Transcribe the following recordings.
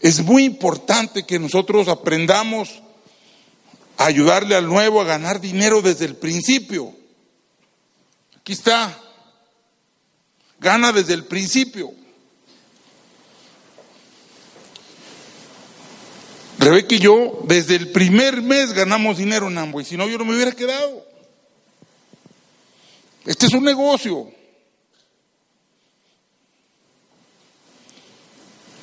Es muy importante que nosotros aprendamos a ayudarle al nuevo a ganar dinero desde el principio. Aquí está. Gana desde el principio. Rebeca y yo, desde el primer mes ganamos dinero en Amway, si no yo no me hubiera quedado. Este es un negocio.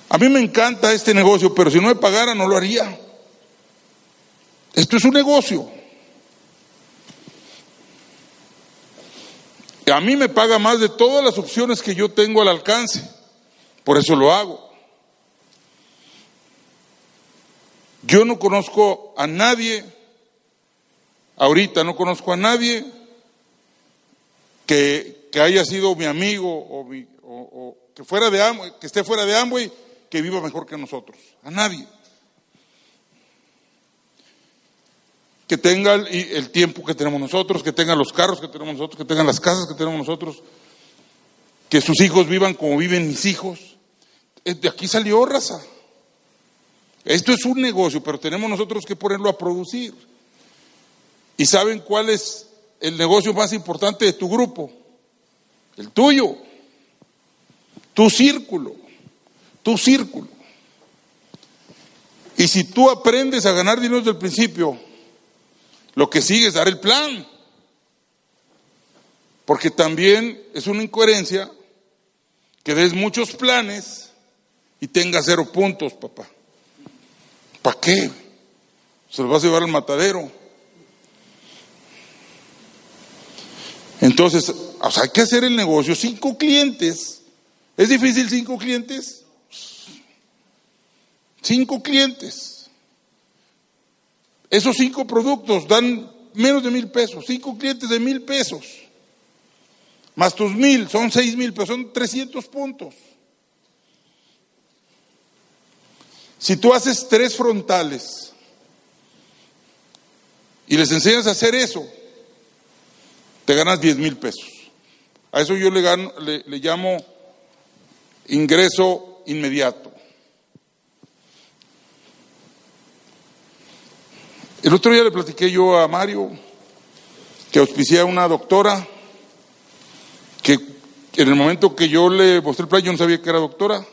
A mí me encanta este negocio, pero si no me pagara no lo haría. Esto es un negocio. A mí me paga más de todas las opciones que yo tengo al alcance. Por eso lo hago. Yo no conozco a nadie, ahorita no conozco a nadie que, que haya sido mi amigo o, que, fuera de que esté fuera de Amway, que viva mejor que nosotros. A nadie. Que tenga el, el tiempo que tenemos nosotros, que tenga los carros que tenemos nosotros, que tengan las casas que tenemos nosotros, que sus hijos vivan como viven mis hijos. De aquí salió raza. Esto es un negocio, pero tenemos nosotros que ponerlo a producir. ¿Y saben cuál es el negocio más importante de tu grupo? El tuyo. Tu círculo. Tu círculo. Y si tú aprendes a ganar dinero desde el principio, lo que sigue es dar el plan. Porque también es una incoherencia que des muchos planes y tengas cero puntos, papá. ¿Para qué? Se los vas a llevar al matadero. Entonces, o sea, hay que hacer el negocio. Cinco clientes. ¿Es difícil cinco clientes? Cinco clientes. Esos cinco productos dan menos de mil pesos. Cinco clientes de mil pesos. Más tus mil, son seis mil pesos, son trescientos puntos. Si tú haces tres frontales y les enseñas a hacer eso, te ganas 10 mil pesos. A eso yo le, gano, le, le llamo ingreso inmediato. El otro día le platiqué yo a Mario que auspicié a una doctora que en el momento que yo le mostré el plan yo no sabía que era doctora.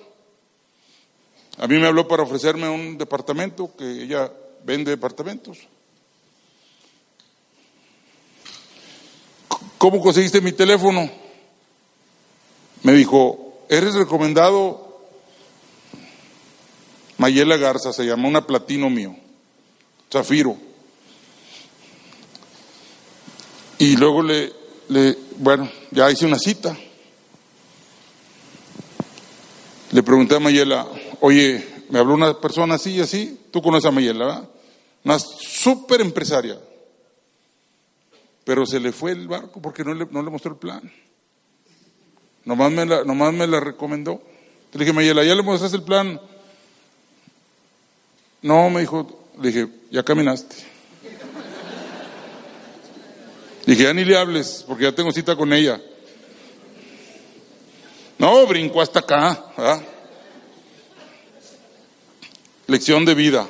A mí me habló para ofrecerme un departamento, que ella vende departamentos. ¿Cómo conseguiste mi teléfono? Me dijo, eres recomendado Mayela Garza, se llama una platino mío, Zafiro. Y luego le, bueno, ya hice una cita. Le pregunté a Mayela, oye, me habló una persona así y así, tú conoces a Mayela, ¿verdad? Una súper empresaria. Pero se le fue el barco porque no le, no le mostró el plan. Nomás me, la, nomás me la recomendó. Le dije, Mayela, ¿ya le mostraste el plan? No, me dijo, le dije, ya caminaste. Le dije, ya ni le hables, porque ya tengo cita con ella. No, brincó hasta acá. lección de vida.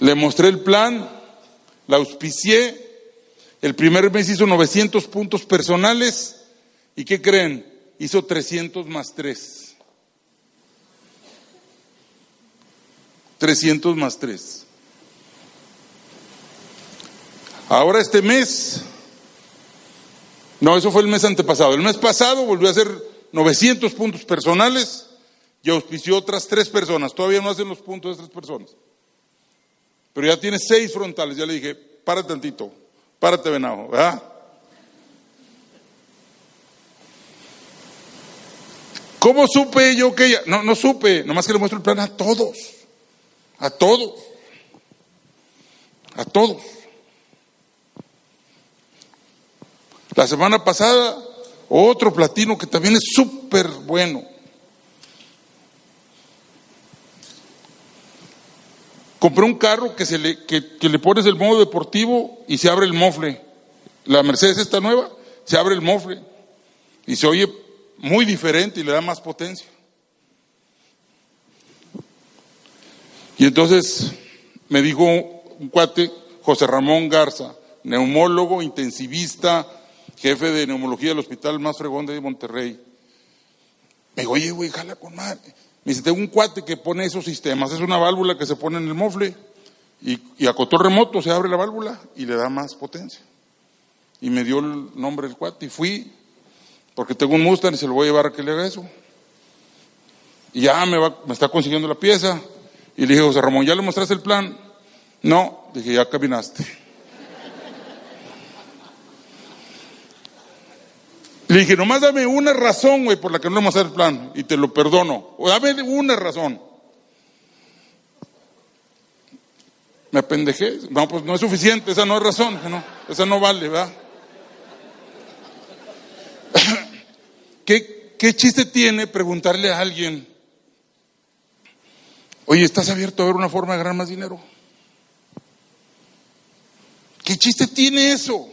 Le mostré el plan, la auspicié, el primer mes hizo 900 puntos personales y ¿qué creen? Hizo 300 más 3. 300 más 3. Ahora este mes, no, eso fue el mes antepasado. El mes pasado volvió a hacer 900 puntos personales y auspició otras tres personas. Todavía no hacen los puntos de tres personas. Pero ya tiene seis frontales. Ya le dije, párate tantito, párate venado, ¿verdad? ¿Cómo supe yo que ella? No, no supe, nomás que le muestro el plan a todos. A todos. A todos. La semana pasada, otro platino que también es súper bueno. Compré un carro que, se le, que, que le pones el modo deportivo y se abre el mofle. La Mercedes esta nueva, se abre el mofle y se oye muy diferente y le da más potencia. Y entonces me dijo un cuate, José Ramón Garza, neumólogo, intensivista, jefe de neumología del hospital más fregón de Monterrey. Me dijo, oye, güey, jala con madre. Me dice, tengo un cuate que pone esos sistemas. Es una válvula que se pone en el mofle y, a control remoto se abre la válvula y le da más potencia. Y me dio el nombre del cuate y fui, porque tengo un Mustang y se lo voy a llevar a que le haga eso. Y ya me, va, me está consiguiendo la pieza. Y le dije, José Ramón, ¿ya le mostraste el plan? No, dije, ya caminaste. Le dije, nomás dame una razón, güey, por la que no vamos a hacer el plan, y te lo perdono. O dame una razón. Me apendejé. No, pues no es suficiente, esa no es razón, no, esa no vale, ¿verdad? ¿Qué, ¿Qué chiste tiene preguntarle a alguien, oye, ¿estás abierto a ver una forma de ganar más dinero? ¿Qué chiste tiene eso?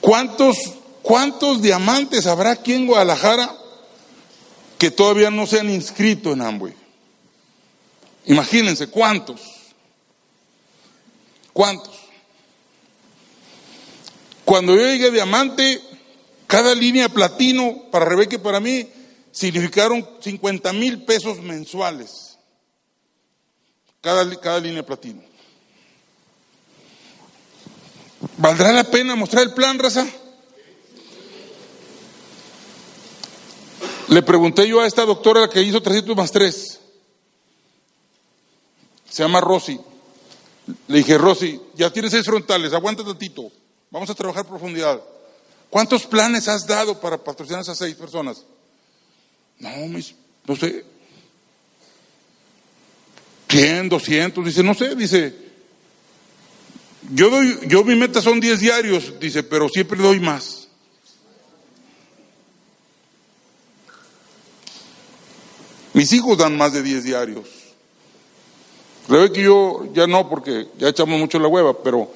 ¿Cuántos ¿Cuántos diamantes habrá aquí en Guadalajara que todavía no se han inscrito en Amway? Imagínense, ¿cuántos? ¿Cuántos? Cuando yo llegué a diamante, cada línea platino para Rebeca y para mí significaron 50 mil pesos mensuales. Cada, cada línea platino. ¿Valdrá la pena mostrar el plan, raza? Le pregunté yo a esta doctora que hizo 300 más 3. Se llama Rosy. Le dije, Rosy, ya tienes seis frontales, aguanta tantito. Vamos a trabajar profundidad. ¿Cuántos planes has dado para patrocinar a esas seis personas? No, no sé. 100, 200, dice, no sé, dice. Yo doy, yo mi meta son 10 diarios, dice, pero siempre doy más. Mis hijos dan más de 10 diarios. Rebeca y yo ya no, porque ya echamos mucho la hueva, pero,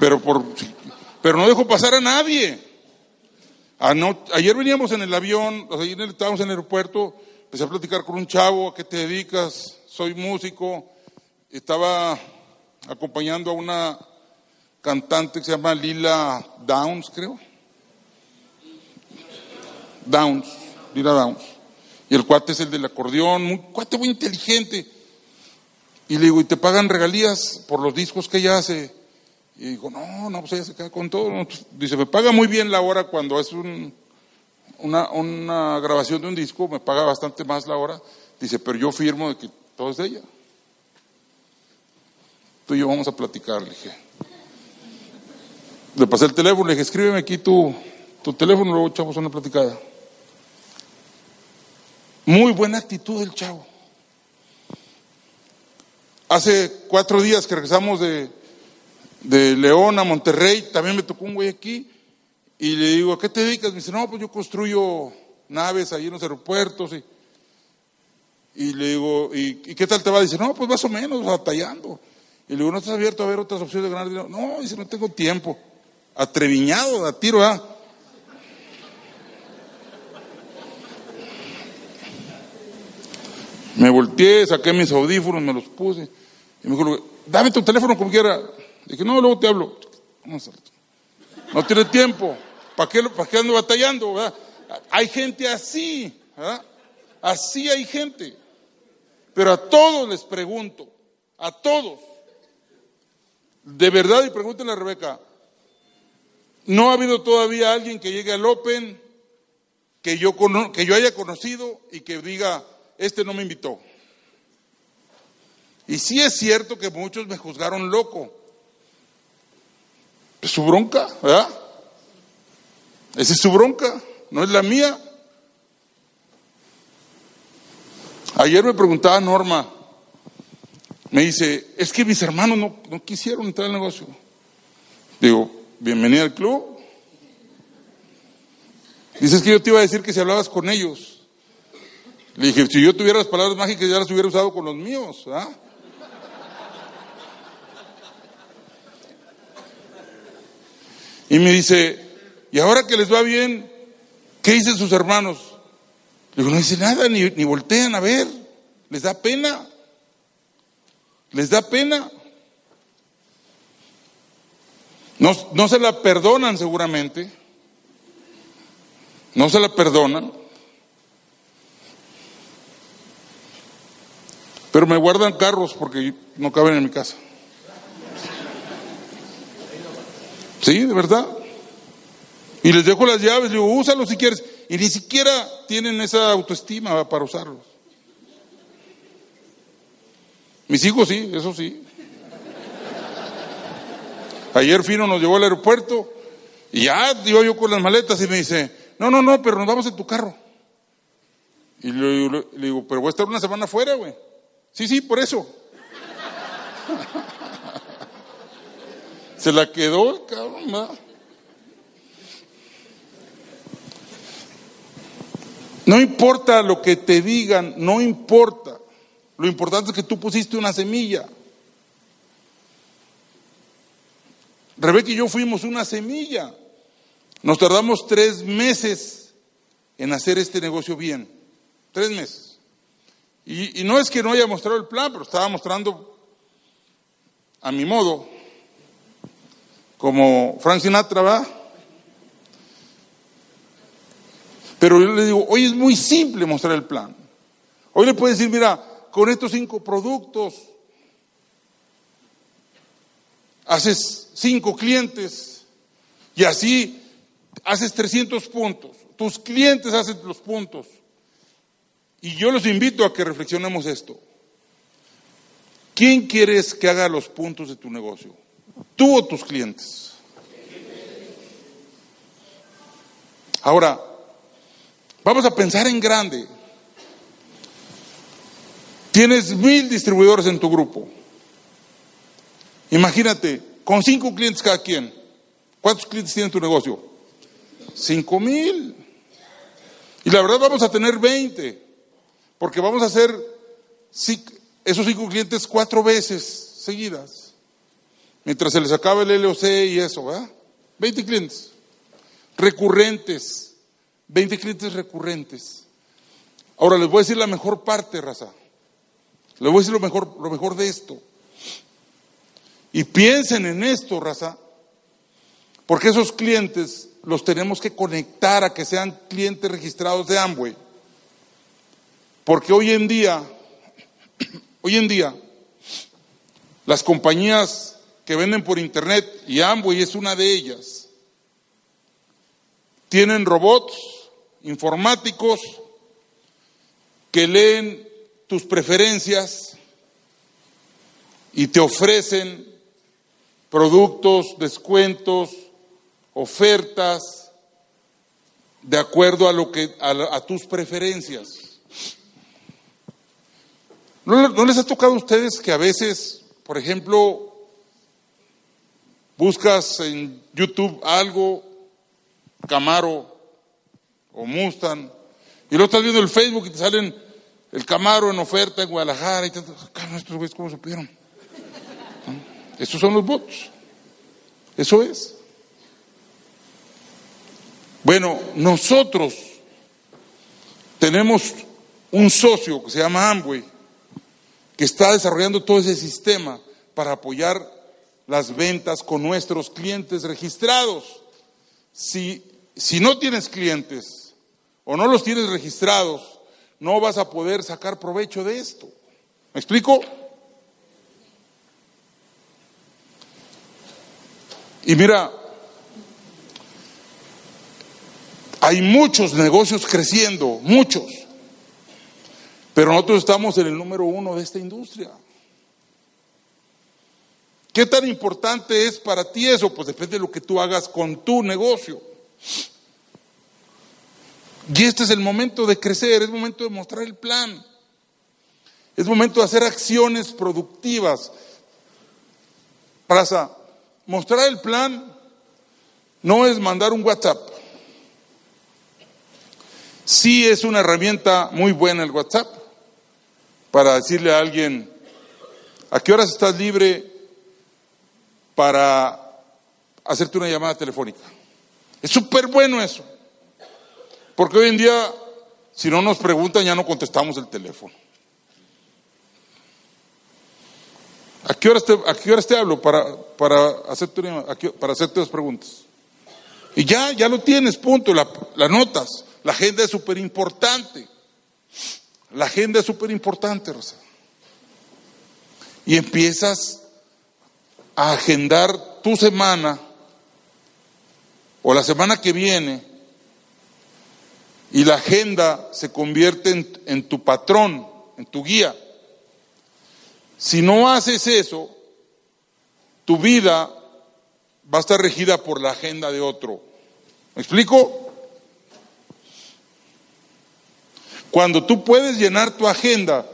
pero, por, pero no dejo pasar a nadie. Ayer veníamos en el avión, ayer estábamos en el aeropuerto, empecé a platicar con un chavo, ¿a qué te dedicas? Soy músico. Estaba acompañando a una cantante que se llama Lila Downs, creo. Downs, Lila Downs. Y el cuate es el del acordeón, un cuate muy inteligente. Y le digo, ¿y te pagan regalías por los discos que ella hace? Y digo, no, no, pues ella se queda con todo. Pues, dice, me paga muy bien la hora cuando es un, una, una grabación de un disco, me paga bastante más la hora. Dice, pero yo firmo de que todo es de ella. Tú y yo vamos a platicar, le dije. Le pasé el teléfono, le dije, escríbeme aquí tu, tu teléfono, luego echamos una platicada. Muy buena actitud del chavo. Hace cuatro días que regresamos de, de León a Monterrey, también me tocó un güey aquí y le digo, ¿a qué te dedicas? Me dice, no, pues yo construyo naves ahí en los aeropuertos. Y, y le digo, ¿y, qué tal te va? Dice, no, pues más o menos, batallando. Y le digo, ¿no estás abierto a ver otras opciones de ganar dinero? No, dice, no tengo tiempo. Atreviñado, a tiro, ¿ah? Me volteé, saqué mis audífonos, me los puse. Y me dijo, dame tu teléfono como quiera. Dije, no, luego te hablo. No tiene tiempo. ¿Para qué, para qué ando batallando? Hay gente así. Así hay gente. Pero a todos les pregunto, a todos. De verdad, y pregúntenle a Rebeca, no ha habido todavía alguien que llegue al Open que yo, que yo haya conocido y que diga, este no me invitó. Y sí es cierto que muchos me juzgaron loco. Es su bronca, ¿verdad? Esa es su bronca, no es la mía. Ayer me preguntaba Norma, me dice, es que mis hermanos no, no quisieron entrar al negocio. Digo, bienvenida al club. Dices que yo te iba a decir que si hablabas con ellos. Le dije, si yo tuviera las palabras mágicas ya las hubiera usado con los míos. ¿ah? Y me dice, ¿y ahora que les va bien, qué dicen sus hermanos? Le no dice nada, ni, ni voltean a ver, les da pena. les da pena. No, no se la perdonan seguramente. No se la perdonan. Pero me guardan carros porque no caben en mi casa. Sí, de verdad. Y les dejo las llaves, digo, úsalos si quieres. Y ni siquiera tienen esa autoestima para usarlos. Mis hijos sí, eso sí. Ayer Fino nos llevó al aeropuerto y ya iba yo con las maletas y me dice, no, no, no, pero nos vamos en tu carro. Y le, digo, pero voy a estar una semana afuera, güey. Sí, sí, por eso. Se la quedó el cabrón, No importa lo que te digan, no importa. Lo importante es que tú pusiste una semilla. Rebeca y yo fuimos una semilla. Nos tardamos tres meses en hacer este negocio bien. Tres meses. Y, no es que no haya mostrado el plan, pero estaba mostrando a mi modo, como Frank Sinatra va. Pero yo le digo, hoy es muy simple mostrar el plan. Hoy le puedes decir, mira, con estos cinco productos haces cinco clientes y así haces 300 puntos. Tus clientes hacen los puntos. Y yo los invito a que reflexionemos esto. ¿Quién quieres que haga los puntos de tu negocio? ¿Tú o tus clientes? Ahora, vamos a pensar en grande. Tienes mil distribuidores en tu grupo. Imagínate, con cinco clientes cada quien. ¿Cuántos clientes tiene tu negocio? Cinco mil. Y la verdad vamos a tener 20, porque vamos a hacer esos cinco clientes cuatro veces seguidas, mientras se les acabe el LOC y eso, ¿verdad? 20 clientes recurrentes, 20 clientes recurrentes. Ahora les voy a decir la mejor parte, raza. Les voy a decir lo mejor, lo mejor de esto. Y piensen en esto, raza, porque esos clientes los tenemos que conectar a que sean clientes registrados de Amway. Porque hoy en día, hoy en día, las compañías que venden por internet, y Amway es una de ellas, tienen robots informáticos que leen tus preferencias y te ofrecen productos, descuentos, ofertas de acuerdo a lo que a, tus preferencias. ¿No, ¿No, les ha tocado a ustedes que a veces, por ejemplo, buscas en YouTube algo, Camaro o Mustang, y luego estás viendo el Facebook y te salen el Camaro en oferta en Guadalajara y tanto. estos güeyes cómo supieron. Estos son los bots. Eso es. Bueno, nosotros tenemos un socio que se llama Amway, que está desarrollando todo ese sistema para apoyar las ventas con nuestros clientes registrados. Si, si no tienes clientes o no los tienes registrados, no vas a poder sacar provecho de esto. ¿Me explico? Y mira, hay muchos negocios creciendo, muchos, pero nosotros estamos en el número uno de esta industria. ¿Qué tan importante es para ti eso? Pues depende de lo que tú hagas con tu negocio. Y este es el momento de crecer, es momento de mostrar el plan. Es momento de hacer acciones productivas. Para mostrar el plan no es mandar un WhatsApp. Sí es una herramienta muy buena el WhatsApp para decirle a alguien, ¿a qué horas estás libre para hacerte una llamada telefónica? Es súper bueno eso. Porque hoy en día, si no nos preguntan, ya no contestamos el teléfono. ¿A qué horas te, a qué te hablo para, para, hacerte, para hacerte las preguntas? Y ya, ya lo tienes, punto, la, la notas. La agenda es súper importante. La agenda es súper importante, Rosa. Y empiezas agendar tu semana o la semana que viene y la agenda se convierte en, en tu patrón, en tu guía. Si no haces eso, tu vida va a estar regida por la agenda de otro. ¿Me explico? Cuando tú puedes llenar tu agenda,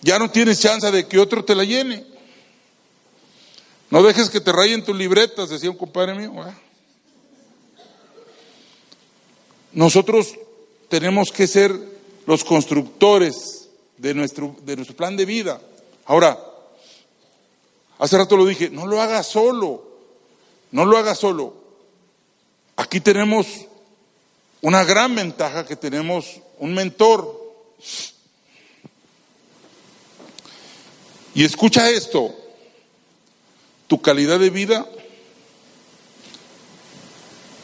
ya no tienes chance de que otro te la llene. No dejes que te rayen tus libretas, decía un compadre mío. Nosotros tenemos que ser los constructores de nuestro, de nuestro plan de vida. Ahora, hace rato lo dije, no lo hagas solo, no lo hagas solo. Aquí tenemos una gran ventaja que tenemos un mentor. Y escucha esto, tu calidad de vida,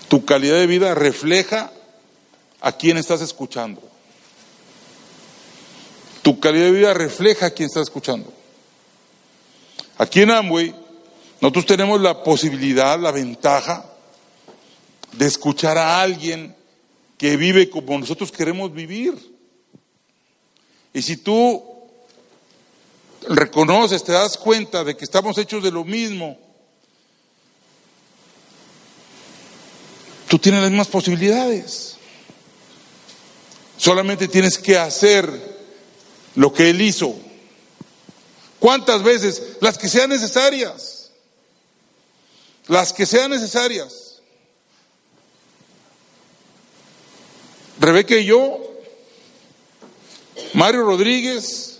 tu calidad de vida refleja a quien estás escuchando. Tu calidad de vida refleja a quien estás escuchando. Aquí en Amway, nosotros tenemos la posibilidad, la ventaja de escuchar a alguien que vive como nosotros queremos vivir. Y si tú reconoces, te das cuenta de que estamos hechos de lo mismo, tú tienes las mismas posibilidades. Solamente tienes que hacer lo que Él hizo. ¿Cuántas veces? Las que sean necesarias. Las que sean necesarias. Rebeca y yo, Mario Rodríguez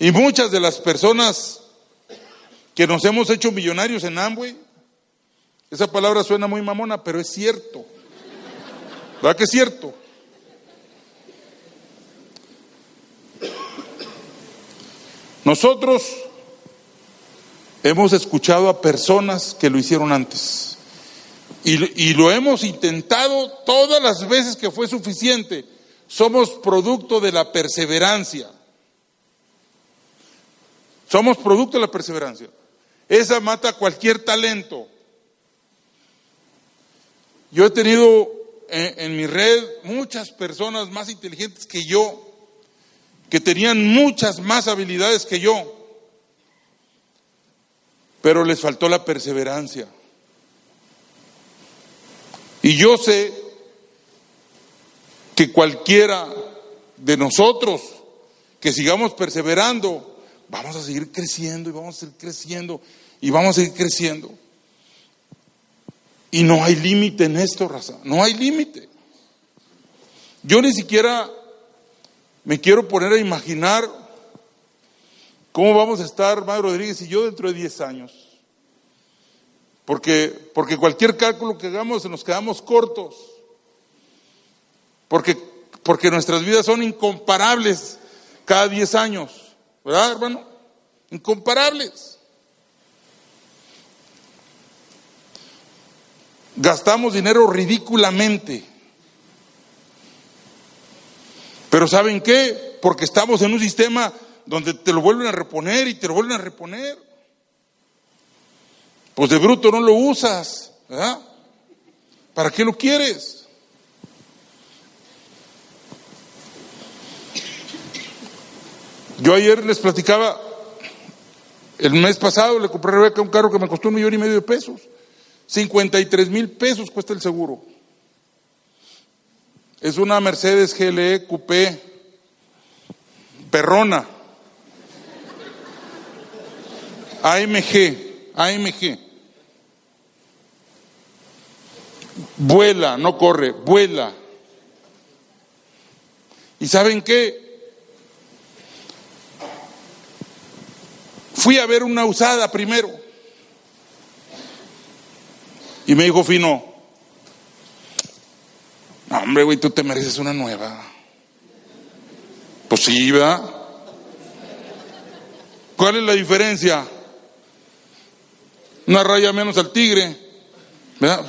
y muchas de las personas que nos hemos hecho millonarios en Amway, esa palabra suena muy mamona, pero es cierto. ¿Verdad que es cierto? Nosotros hemos escuchado a personas que lo hicieron antes. Y, lo hemos intentado todas las veces que fue suficiente. Somos producto de la perseverancia. Somos producto de la perseverancia. Esa mata cualquier talento. Yo he tenido en, en, mi red muchas personas más inteligentes que yo, que tenían muchas más habilidades que yo, pero les faltó la perseverancia. Y yo sé que cualquiera de nosotros que sigamos perseverando, vamos a seguir creciendo y vamos a seguir creciendo y vamos a seguir creciendo. Y no hay límite en esto, raza, no hay límite. Yo ni siquiera me quiero poner a imaginar cómo vamos a estar, Madre Rodríguez y yo, dentro de 10 años. Porque, porque cualquier cálculo que hagamos nos quedamos cortos. Porque, porque nuestras vidas son incomparables cada 10 años. ¿Verdad, hermano? Incomparables. Gastamos dinero ridículamente. Pero ¿saben qué? Porque estamos en un sistema donde te lo vuelven a reponer y te lo vuelven a reponer. Pues de bruto no lo usas, ¿verdad? ¿Para qué lo quieres? Yo ayer les platicaba, el mes pasado le compré a un carro que me costó un millón y medio de pesos. 53 mil pesos cuesta el seguro. Es una Mercedes GLE Coupé Perrona. AMG, AMG. Vuela, no corre, vuela. ¿Y saben qué? Fui a ver una usada primero. Y me dijo Fino, no, hombre, güey, tú te mereces una nueva. Pues sí, ¿verdad? ¿Cuál es la diferencia? Una raya menos al tigre. ¿verdad?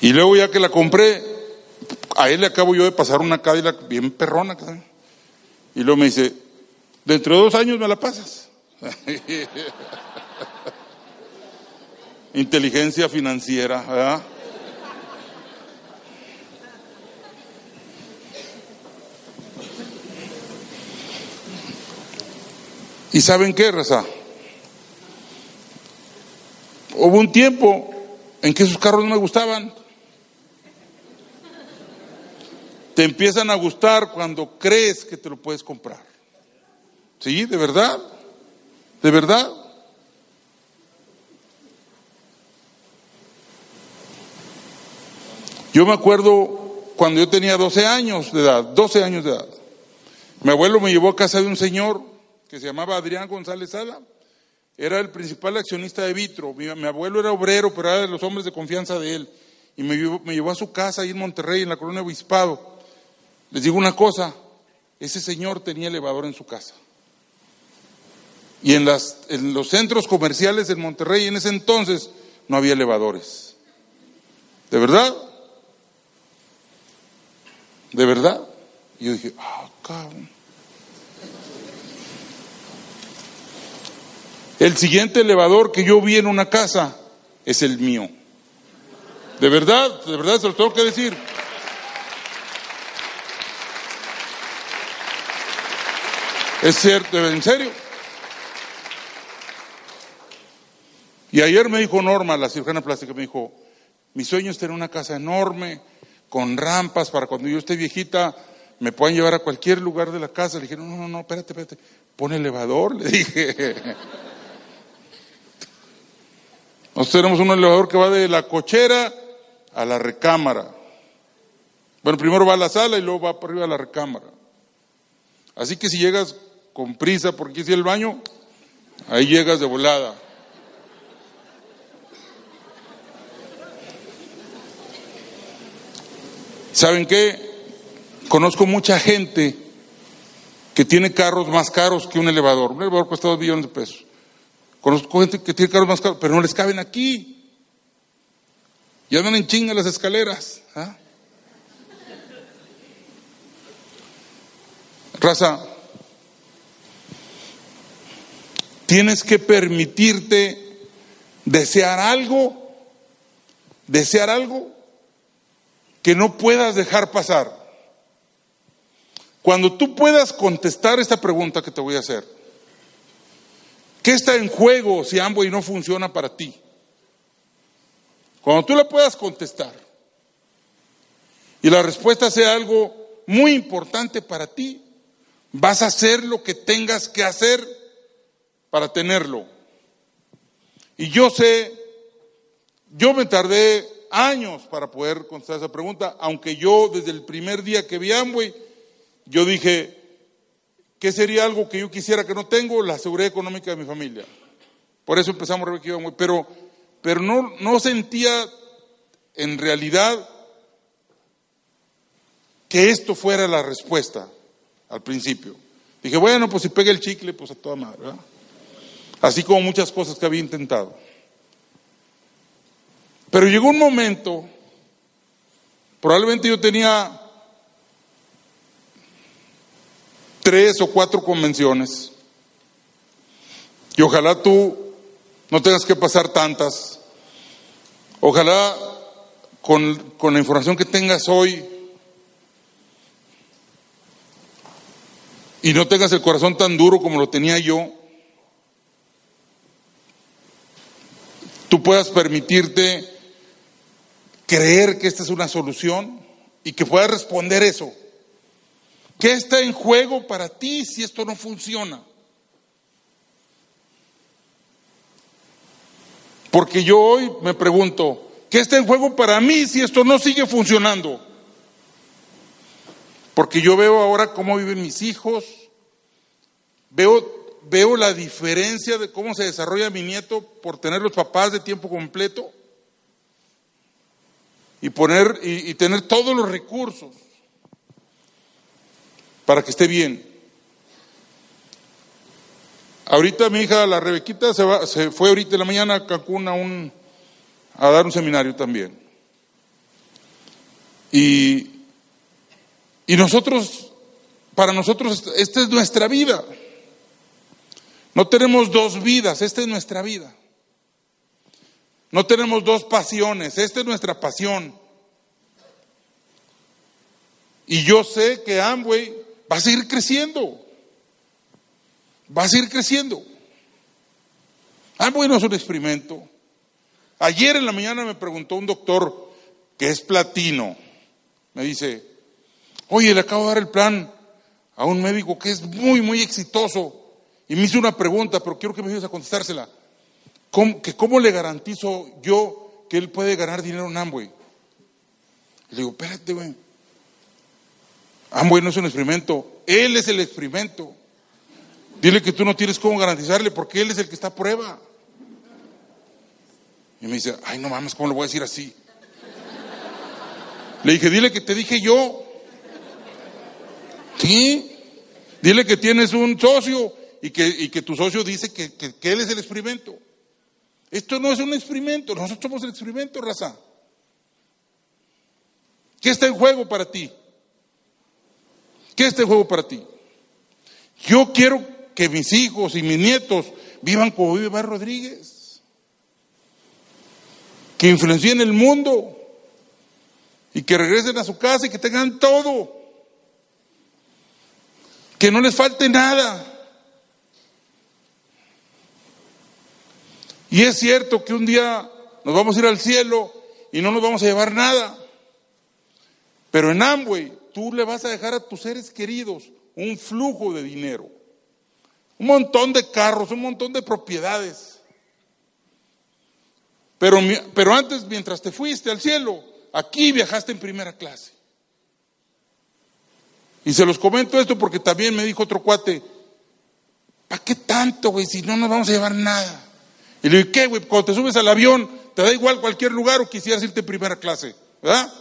Y luego ya que la compré, a él le acabo yo de pasar una Cadillac bien perrona. Y luego me dice, dentro de dos años me la pasas. Inteligencia financiera, ¿verdad? ¿Y saben qué, Raza? Hubo un tiempo en que esos carros no me gustaban. Te empiezan a gustar cuando crees que te lo puedes comprar. ¿Sí? ¿De verdad? ¿De verdad? Yo me acuerdo cuando yo tenía 12 años de edad, 12 años de edad. Mi abuelo me llevó a casa de un señor que se llamaba Adrián González Sala. Era el principal accionista de Vitro. Mi, abuelo era obrero, pero era de los hombres de confianza de él. Y me llevó, me llevó a su casa ahí en Monterrey, en la colonia Obispado. Les digo una cosa, ese señor tenía elevador en su casa. Y en, las, en los centros comerciales en Monterrey en ese entonces no había elevadores. ¿De verdad? ¿De verdad? Y yo dije, ah, cabrón. El siguiente elevador que yo vi en una casa es el mío. De verdad, de verdad se lo tengo que decir. Es cierto, en serio. Y ayer me dijo Norma, la cirujana plástica, me dijo, mi sueño es tener una casa enorme, con rampas, para cuando yo esté viejita me puedan llevar a cualquier lugar de la casa. Le dije, no, no, no, espérate, espérate, pon elevador, le dije. Nosotros tenemos un elevador que va de la cochera a la recámara. Bueno, primero va a la sala y luego va para arriba a la recámara. Así que si llegas con prisa porque hice el baño, ahí llegas de volada. ¿Saben qué? Conozco mucha gente que tiene carros más caros que un elevador. Un elevador cuesta dos millones de pesos. Conozco gente que tiene carros más caros, pero no les caben aquí. Y andan en chinga las escaleras. ¿ah? Raza, tienes que permitirte desear algo, desear algo que no puedas dejar pasar. Cuando tú puedas contestar esta pregunta que te voy a hacer, ¿Qué está en juego si y no funciona para ti? Cuando tú le puedas contestar y la respuesta sea algo muy importante para ti, vas a hacer lo que tengas que hacer para tenerlo. Y yo sé, yo me tardé años para poder contestar esa pregunta, aunque yo desde el primer día que vi Amway, yo dije, ¿Qué sería algo que yo quisiera que no tengo? La seguridad económica de mi familia. Por eso empezamos Rebeca pero, pero no, no sentía en realidad que esto fuera la respuesta al principio. Dije, bueno, pues si pega el chicle, pues a toda madre, ¿verdad? Así como muchas cosas que había intentado. Pero llegó un momento, probablemente yo tenía tres o cuatro convenciones. Y ojalá tú no tengas que pasar tantas. Ojalá con, con la información que tengas hoy y no tengas el corazón tan duro como lo tenía yo, tú puedas permitirte creer que esta es una solución y que puedas responder eso. ¿Qué está en juego para ti si esto no funciona? Porque yo hoy me pregunto, ¿qué está en juego para mí si esto no sigue funcionando? Porque yo veo ahora cómo viven mis hijos, veo, veo la diferencia de cómo se desarrolla mi nieto por tener los papás de tiempo completo y poner y tener todos los recursos para que esté bien. Ahorita mi hija, la Rebequita, se, va, se fue ahorita en la mañana a Cancún a, un, a dar un seminario también. Y, y nosotros, para nosotros, esta es nuestra vida. No tenemos dos vidas, esta es nuestra vida. No tenemos dos pasiones, esta es nuestra pasión. Y yo sé que Amway va a seguir creciendo. Va a seguir creciendo. Amway no es un experimento. Ayer en la mañana me preguntó un doctor que es platino. Me dice, oye, le acabo de dar el plan a un médico que es muy, muy exitoso. Y me hizo una pregunta, pero quiero que me ayudes a contestársela. ¿Cómo, que ¿Cómo le garantizo yo que él puede ganar dinero en Amway? Le digo, espérate, güey. Amway no es un experimento, él es el experimento. Dile que tú no tienes cómo garantizarle porque él es el que está a prueba. Y me dice, ay, no mames, ¿cómo le voy a decir así? Le dije, dile que te dije yo. Sí. Dile que tienes un socio y que, y que tu socio dice que, que él es el experimento. Esto no es un experimento, nosotros somos el experimento, raza. ¿Qué está en juego para ti? ¿Qué está en juego para ti? Yo quiero que mis hijos y mis nietos vivan como vive Bar Rodríguez. Que influencien el mundo. Y que regresen a su casa y que tengan todo. Que no les falte nada. Y es cierto que un día nos vamos a ir al cielo y no nos vamos a llevar nada. Pero en Amway tú le vas a dejar a tus seres queridos un flujo de dinero, un montón de carros, un montón de propiedades. Pero, pero antes, mientras te fuiste al cielo, aquí viajaste en primera clase. Y se los comento esto porque también me dijo otro cuate, ¿para qué tanto, güey? Si no nos vamos a llevar nada. Y le digo, ¿qué, güey? Cuando te subes al avión, te da igual cualquier lugar o quisieras irte en primera clase, ¿verdad?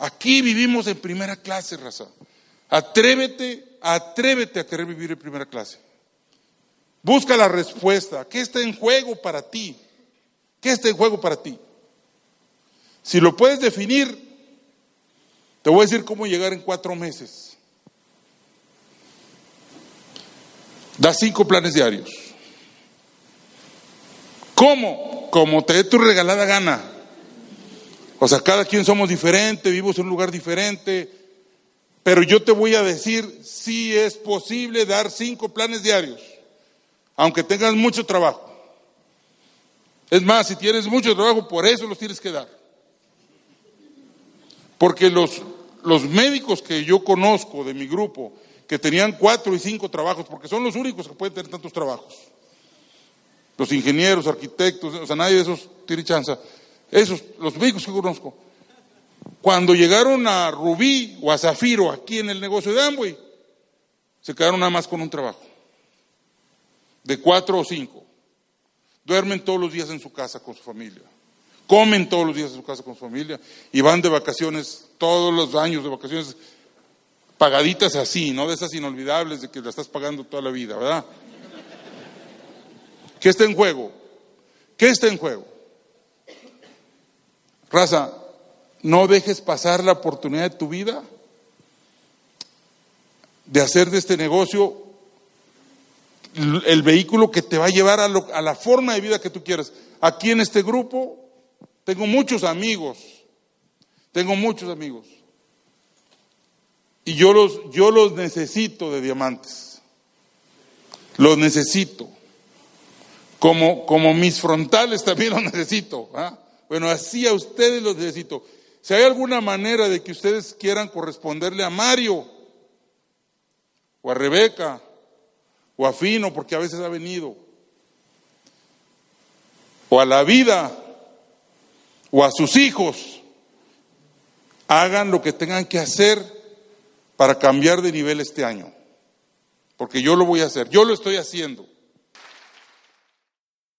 Aquí vivimos en primera clase, raza. Atrévete, atrévete a querer vivir en primera clase. Busca la respuesta. ¿Qué está en juego para ti? ¿Qué está en juego para ti? Si lo puedes definir, te voy a decir cómo llegar en cuatro meses. Da cinco planes diarios. ¿Cómo? Como te dé tu regalada gana. O sea, cada quien somos diferente, vivimos en un lugar diferente. Pero yo te voy a decir, si es posible dar cinco planes diarios, aunque tengas mucho trabajo. Es más, si tienes mucho trabajo, por eso los tienes que dar. Porque los, los médicos que yo conozco de mi grupo, que tenían cuatro y cinco trabajos, porque son los únicos que pueden tener tantos trabajos, los ingenieros, arquitectos, o sea, nadie de esos tiene chance. Esos, los médicos que conozco, cuando llegaron a Rubí o a Zafiro, aquí en el negocio de Amway, se quedaron nada más con un trabajo, de cuatro o cinco. Duermen todos los días en su casa con su familia, comen todos los días en su casa con su familia y van de vacaciones todos los años de vacaciones pagaditas así, no de esas inolvidables de que la estás pagando toda la vida, ¿verdad? ¿Qué está en juego? ¿Qué está en juego? Raza, no dejes pasar la oportunidad de tu vida de hacer de este negocio el vehículo que te va a llevar a, a, la forma de vida que tú quieras. Aquí en este grupo tengo muchos amigos, tengo muchos amigos. Y yo los, yo los necesito de diamantes. Los necesito. Como, como mis frontales también los necesito. ¿ah? Bueno, así a ustedes los necesito. Si hay alguna manera de que ustedes quieran corresponderle a Mario, o a Rebeca, o a Fino, porque a veces ha venido, o a la vida, o a sus hijos, hagan lo que tengan que hacer para cambiar de nivel este año. Porque yo lo voy a hacer, yo lo estoy haciendo.